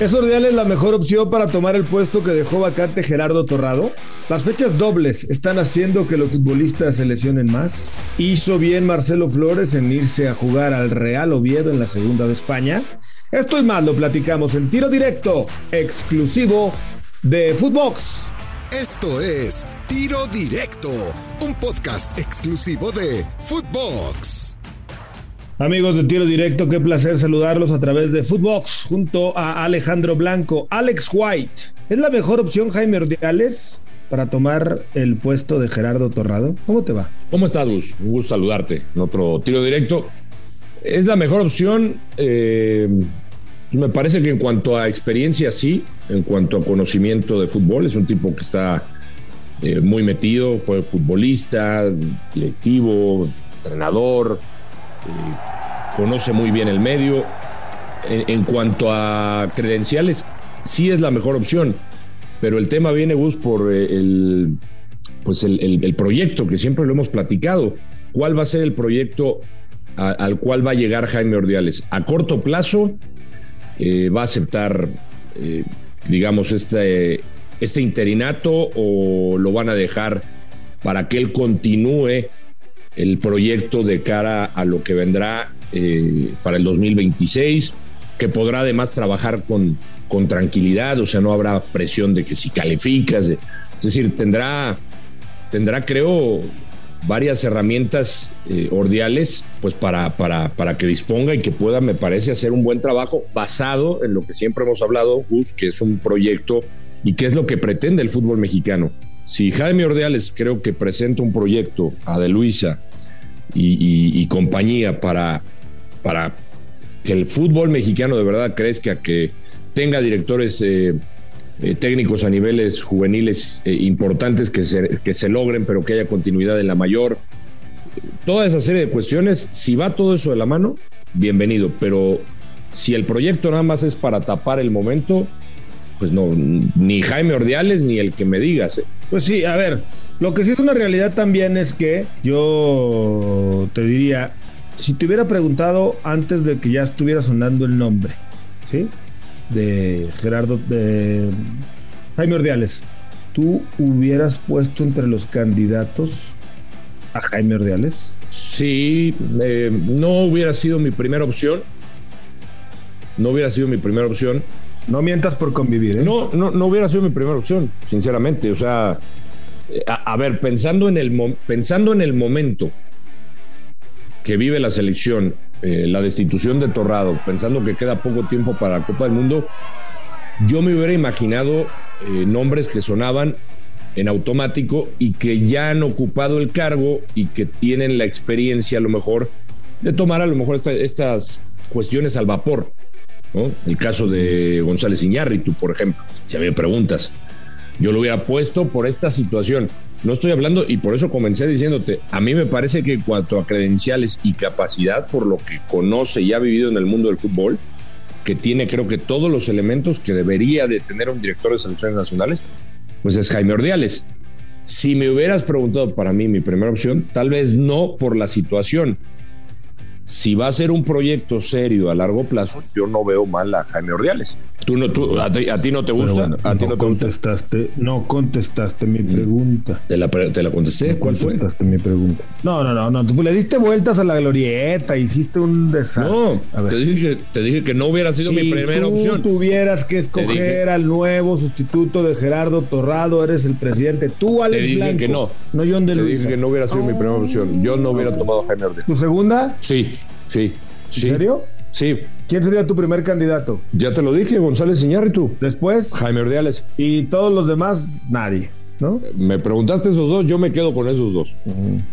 ¿Es Ordiales la mejor opción para tomar el puesto que dejó vacante Gerardo Torrado? Las fechas dobles están haciendo que los futbolistas se lesionen más. ¿Hizo bien Marcelo Flores en irse a jugar al Real Oviedo en la segunda de España? Esto y más lo platicamos en tiro directo, exclusivo de Footbox. Esto es Tiro Directo, un podcast exclusivo de Footbox. Amigos de Tiro Directo, qué placer saludarlos a través de Footbox junto a Alejandro Blanco. Alex White, ¿es la mejor opción Jaime Ordiales para tomar el puesto de Gerardo Torrado? ¿Cómo te va? ¿Cómo estás, Gus? Un gusto saludarte en otro Tiro Directo. Es la mejor opción. Eh, me parece que en cuanto a experiencia, sí. En cuanto a conocimiento de fútbol, es un tipo que está eh, muy metido. Fue futbolista, directivo, entrenador. Conoce muy bien el medio. En, cuanto a credenciales, sí es la mejor opción, pero el tema viene, Gus, por eh, el, pues el, proyecto que siempre lo hemos platicado. ¿Cuál va a ser el proyecto al cual va a llegar Jaime Ordiales? A corto plazo, eh, va a aceptar, eh, digamos, este, este interinato o lo van a dejar para que él continúe el proyecto de cara a lo que vendrá eh, para el 2026, que podrá además trabajar con, con tranquilidad, o sea, no habrá presión de que si calificas, es decir, tendrá, tendrá creo, varias herramientas eh, ordiales pues para, para, para que disponga y que pueda, me parece, hacer un buen trabajo basado en lo que siempre hemos hablado, Gus, que es un proyecto y que es lo que pretende el fútbol mexicano. Si Jaime Ordiales creo que presenta un proyecto a De Luisa y compañía para para que el fútbol mexicano de verdad crezca, que tenga directores eh, eh, técnicos a niveles juveniles eh, importantes que se, que se logren, pero que haya continuidad en la mayor. Toda esa serie de cuestiones, si va todo eso de la mano, bienvenido, pero si el proyecto nada más es para tapar el momento, pues no, ni Jaime Ordiales ni el que me digas. Pues sí, a ver, lo que sí es una realidad también es que yo te diría, si te hubiera preguntado antes de que ya estuviera sonando el nombre, ¿sí? De Gerardo, de Jaime Ordiales, ¿tú hubieras puesto entre los candidatos a Jaime Ordiales? Sí, eh, no hubiera sido mi primera opción. No hubiera sido mi primera opción. No mientas por convivir, ¿eh? No, no, no hubiera sido mi primera opción, sinceramente. O sea, eh, a, ver, pensando en, el, pensando en el momento que vive la selección, eh, la destitución de Torrado, pensando que queda poco tiempo para la Copa del Mundo, yo me hubiera imaginado eh, nombres que sonaban en automático y que ya han ocupado el cargo y que tienen la experiencia a lo mejor de tomar a lo mejor estas cuestiones al vapor. El caso de González Iñárritu, por ejemplo, si había preguntas. Yo lo hubiera puesto por esta situación. No estoy hablando, y por eso comencé diciéndote, a mí me parece que en cuanto a credenciales y capacidad, por lo que conoce y ha vivido en el mundo del fútbol, que tiene creo que todos los elementos que debería de tener un director de selecciones nacionales, pues es Jaime Ordiales. Si me hubieras preguntado para mí mi primera opción, tal vez no por la situación, si va a ser un proyecto serio a largo plazo, yo no veo mal a Jaime Ordiales. ¿Tú no, tú, a, ti, no te gusta? ¿A ti no, contestaste, no contestaste mi mm. pregunta. ¿Te la, te la contesté? ¿Cuál fue? contestaste mi pregunta. No, no, no, no. Tú le diste vueltas a la glorieta, hiciste un desastre. No, te dije, te dije que no hubiera sido mi primera opción. Si tuvieras que escoger al nuevo sustituto de Gerardo Torrado, eres el presidente. Tú, Alex Te dije que no. No John de Te dije que no hubiera sido mi primera opción. Yo no hubiera tomado a Jaime Ordiales. ¿Tu segunda? Sí. Sí. ¿En serio? Sí. ¿Quién sería tu primer candidato? Ya te lo dije, González Iñárritu. Después. Jaime Ordiales. Y todos los demás, nadie. ¿No? Me preguntaste esos dos, yo me quedo con esos dos.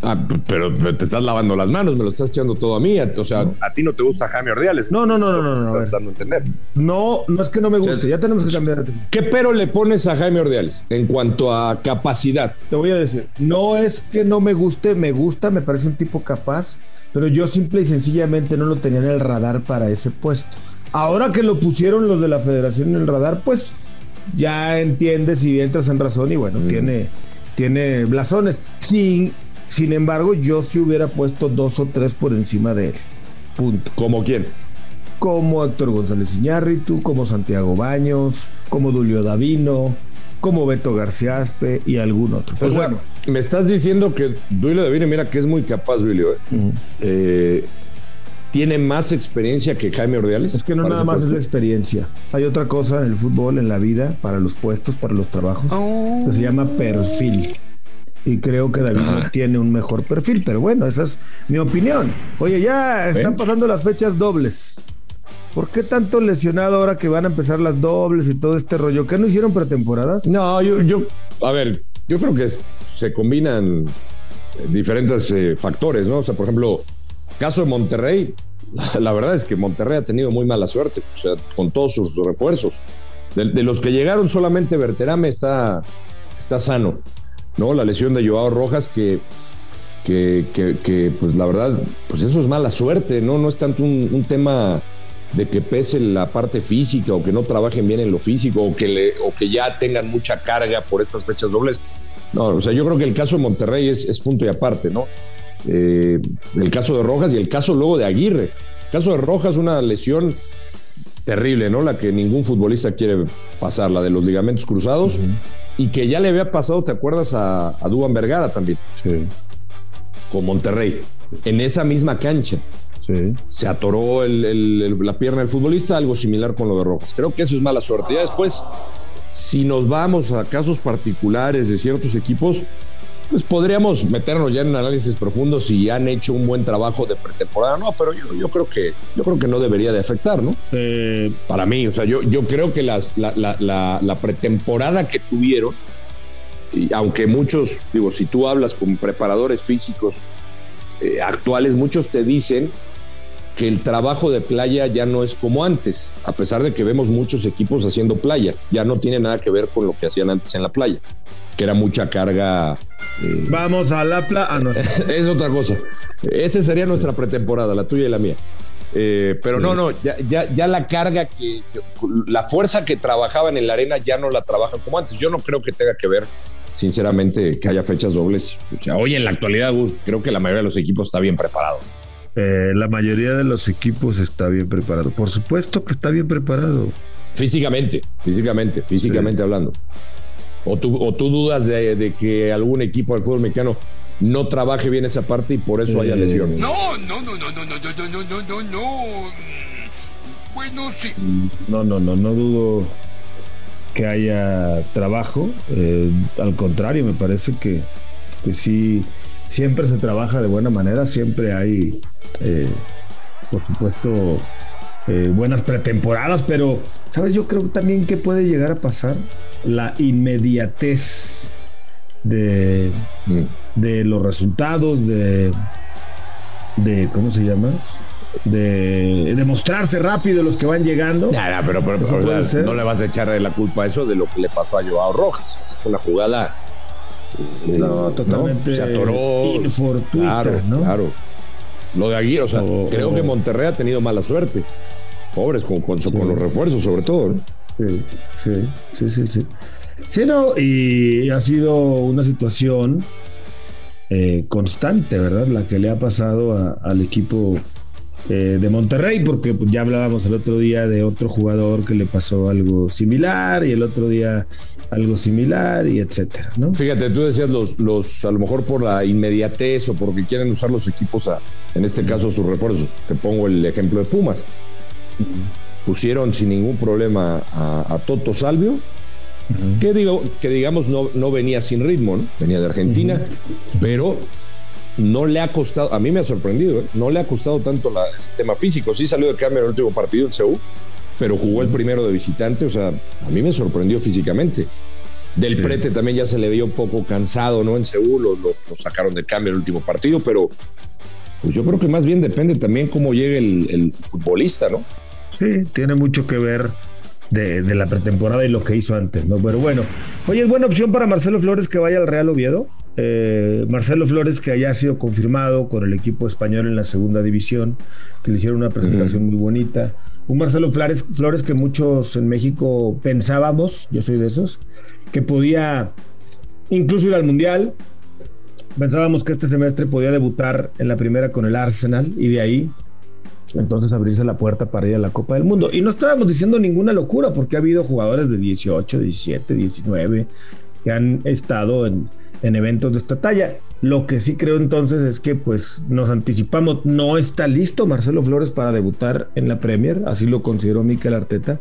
ah, pero, te estás lavando las manos, me lo estás echando todo a mí. O sea, a ti no te gusta Jaime Ordiales. No, no, no, no, no. no, estás dando a entender. No, no es que no me guste, ya tenemos que cambiar. ¿Qué pero le pones a Jaime Ordiales en cuanto a capacidad? Te voy a decir, no es que no me guste, me gusta, me parece un tipo capaz pero yo simple y sencillamente no lo tenía en el radar para ese puesto. Ahora que lo pusieron los de la federación en el radar, pues ya entiendes y entras en razón y bueno, tiene, tiene blasones. Sin, sin embargo, yo sí hubiera puesto dos o tres por encima de él. Punto. ¿Como quién? como Héctor González Iñárritu, como Santiago Baños, como Dulio Davino, como Beto García Aspe y algún otro. Pero bueno, me estás diciendo que Duilio Davino, mira que es muy capaz, Duilio. ¿eh? Eh, ¿Tiene más experiencia que Jaime Ordiales? Es que no nada más es la experiencia. Hay otra cosa en el fútbol, en la vida, para los puestos, para los trabajos, oh. que se llama perfil. Y creo que David tiene un mejor perfil, pero bueno, esa es mi opinión. Oye, ya están pasando las fechas dobles. ¿Por qué tanto lesionado ahora que van a empezar las dobles y todo este rollo? ¿Qué no hicieron pretemporadas? No, yo, yo a ver, yo creo que se combinan diferentes eh, factores, ¿no? O sea, por ejemplo, caso de Monterrey, la verdad es que Monterrey ha tenido muy mala suerte, o sea, con todos sus refuerzos. De, los que llegaron, solamente Berterame está, está sano, ¿no? La lesión de Joao Rojas, que, que, que, pues la verdad, pues eso es mala suerte, ¿no? No es tanto un, tema de que pese la parte física o que no trabajen bien en lo físico o que, le, o que ya tengan mucha carga por estas fechas dobles. No, o sea, yo creo que el caso de Monterrey es, es punto y aparte, ¿no? Eh, el caso de Rojas y el caso luego de Aguirre. El caso de Rojas, una lesión terrible, ¿no? La que ningún futbolista quiere pasar, la de los ligamentos cruzados, y que ya le había pasado, ¿te acuerdas? A, a Duban Vergara también. Sí. Con Monterrey, en esa misma cancha. Sí. Se atoró la pierna del futbolista, algo similar con lo de Rojas. Creo que eso es mala suerte. Ya después, si nos vamos a casos particulares de ciertos equipos, pues podríamos meternos ya en análisis profundos si han hecho un buen trabajo de pretemporada. No, pero yo, creo que yo creo que no debería de afectar, ¿no? Eh, Para mí, o sea, yo, yo creo que las, la, pretemporada que tuvieron, y aunque muchos, digo, si tú hablas con preparadores físicos eh, actuales, muchos te dicen que el trabajo de playa ya no es como antes, a pesar de que vemos muchos equipos haciendo playa, ya no tiene nada que ver con lo que hacían antes en la playa, que era mucha carga. Eh, Vamos a la playa. Ah, es otra cosa. Esa sería nuestra pretemporada, la tuya y la mía. Eh, pero no, no, ya, ya, la carga que, la fuerza que trabajaban en la arena ya no la trabajan como antes. Yo no creo que tenga que ver, sinceramente, que haya fechas dobles. O sea, hoy en la actualidad, creo que la mayoría de los equipos está bien preparado. Eh, la mayoría de los equipos está bien preparado. Por supuesto que está bien preparado. Físicamente, físicamente, físicamente hablando. O tú, o tú dudas de, que algún equipo del fútbol mexicano no trabaje bien esa parte y por eso haya lesiones. No, no, no, no, no, no, no, no, no, no, no. Bueno, sí. No, no, no, no dudo que haya trabajo. al contrario, me parece que, que sí siempre se trabaja de buena manera, siempre hay, eh, por supuesto, eh, buenas pretemporadas, pero, ¿sabes? Yo creo también que puede llegar a pasar la inmediatez de, mm. de los resultados, de, de, ¿cómo se llama? de demostrarse rápido los que van llegando. Nada, pero, no le vas a echar la culpa a eso de lo que le pasó a Joao Rojas. Esa fue una jugada no, totalmente. Se atoró. Claro, claro. Lo de Aguirre, o sea, creo que Monterrey ha tenido mala suerte. Pobres con, con, los refuerzos, sobre todo. Sí, sí, sí, sí, sí. Sí, no, y ha sido una situación eh, constante, ¿verdad? La que le ha pasado al equipo eh, de Monterrey, porque pues, ya hablábamos el otro día de otro jugador que le pasó algo similar y el otro día algo similar y etcétera, ¿no? Fíjate, tú decías los, los, a lo mejor por la inmediatez o porque quieren usar los equipos a, en este caso sus refuerzos. Te pongo el ejemplo de Pumas. Pusieron sin ningún problema a, Toto Salvio, que, digo, que digamos no, no venía sin ritmo, ¿no? Venía de Argentina, pero no le ha costado, a mí me ha sorprendido, ¿eh? no le ha costado tanto la, el tema físico. Sí salió de cambio en el último partido en Seúl, pero jugó el primero de visitante, o sea, a mí me sorprendió físicamente. Del Prete también ya se le veía un poco cansado, ¿no? En Seúl lo, lo, sacaron de cambio en el último partido, pero pues yo creo que más bien depende también cómo llegue el, futbolista, ¿no? Sí, tiene mucho que ver de, de, la pretemporada y lo que hizo antes, ¿no? Pero bueno, oye, es buena opción para Marcelo Flores que vaya al Real Oviedo. Eh, Marcelo Flores, que haya sido confirmado con el equipo español en la segunda división, que le hicieron una presentación muy bonita. Un Marcelo Flores, Flores que muchos en México pensábamos, yo soy de esos, que podía incluso ir al Mundial. Pensábamos que este semestre podía debutar en la primera con el Arsenal y de ahí entonces abrirse la puerta para ir a la Copa del Mundo. Y no estábamos diciendo ninguna locura, porque ha habido jugadores de 18, 17, 19 que han estado en, en eventos de esta talla. Lo que sí creo entonces es que pues nos anticipamos, no está listo Marcelo Flores para debutar en la Premier, así lo consideró Mikel Arteta,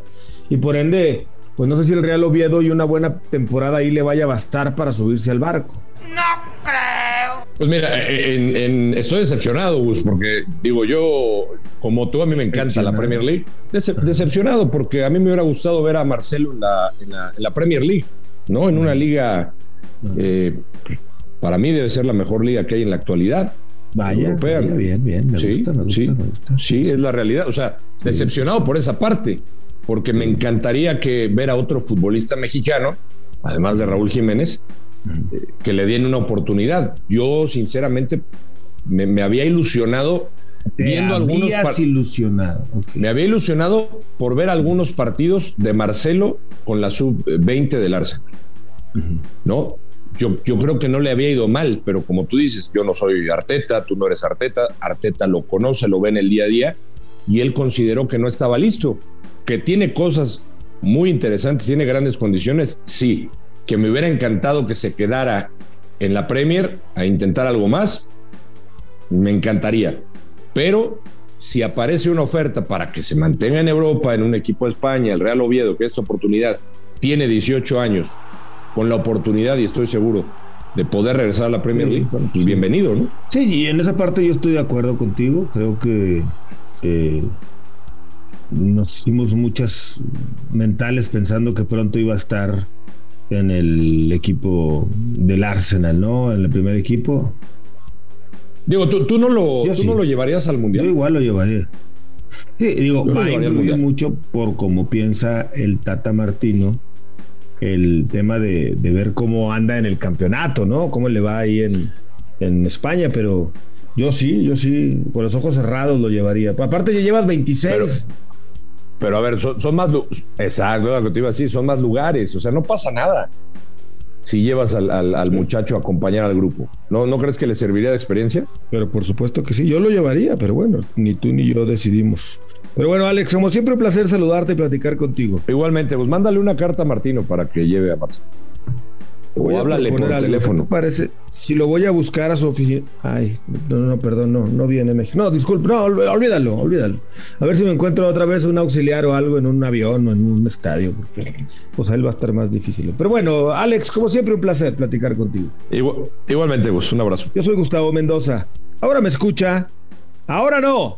y por ende, pues no sé si el Real Oviedo y una buena temporada ahí le vaya a bastar para subirse al barco. No creo. Pues mira, en- en- estoy decepcionado, Gus, porque digo yo, como tú, a mí me encanta la Decepcionado. Premier League. Dece- decepcionado, porque a mí me hubiera gustado ver a Marcelo en la, en la- en la Premier League, ¿no? En una liga, eh, para mí debe ser la mejor liga que hay en la actualidad. Vaya, Europea. vaya, bien, bien, me sí, gusta, me gusta, sí, me gusta. sí, es la realidad. O sea, decepcionado por esa parte, porque me encantaría que ver a otro futbolista mexicano, además de Raúl Jiménez, eh, que le den una oportunidad. Yo, sinceramente, me, me había ilusionado Te viendo algunos ilusionado. me había ilusionado por ver algunos partidos de Marcelo con la sub-20 del Arsenal. ¿No? Yo, yo creo que no le había ido mal, pero como tú dices, yo no soy Arteta, tú no eres Arteta, Arteta lo conoce, lo ve en el día a día, y él consideró que no estaba listo, que tiene cosas muy interesantes, tiene grandes condiciones, sí, que me hubiera encantado que se quedara en la Premier a intentar algo más, me encantaría, pero si aparece una oferta para que se mantenga en Europa, en un equipo de España, el Real Oviedo, que esta oportunidad tiene 18 años, con la oportunidad, y estoy seguro, de poder regresar a la Premier. League, bueno, pues bienvenido, ¿no? Sí, y en esa parte yo estoy de acuerdo contigo. Creo que eh, nos hicimos muchas mentales pensando que pronto iba a estar en el equipo del Arsenal, ¿no? En el primer equipo. Digo, tú, tú no, lo, Yo tú sí. no lo llevarías al Yo Mundial. igual lo llevaría. Sí, digo, Yo va a influir mucho por cómo piensa el Tata Martino el tema de, de ver cómo anda en el campeonato, ¿no? Cómo le va ahí en, en España, pero yo sí, yo sí, con los ojos cerrados lo llevaría. Aparte ya llevas 26. Pero- Pero a ver, son, son más. Exacto, lo que te iba a decir, son más lugares. O sea, no pasa nada si llevas al, al- al muchacho a acompañar al grupo. ¿No, ¿No crees que le serviría de experiencia? Pero por supuesto que sí, yo lo llevaría, pero bueno, ni tú ni yo decidimos. Pero bueno, Alex, como siempre, un placer saludarte y platicar contigo. Igualmente, pues mándale una carta a Martino para que lleve a Marcelo. O a háblale por teléfono. ¿Qué te parece? Si lo voy a buscar a su oficina. Ay, no, no, perdón, no, no viene México. No, disculpe, no, ol- olvídalo, olvídalo. A ver si me encuentro otra vez un auxiliar o algo en un avión o en un estadio, porque pues ahí va a estar más difícil. Pero bueno, Alex, como siempre, un placer platicar contigo. Igual- igualmente, pues un abrazo. Yo soy Gustavo Mendoza. Ahora me escucha. Ahora no.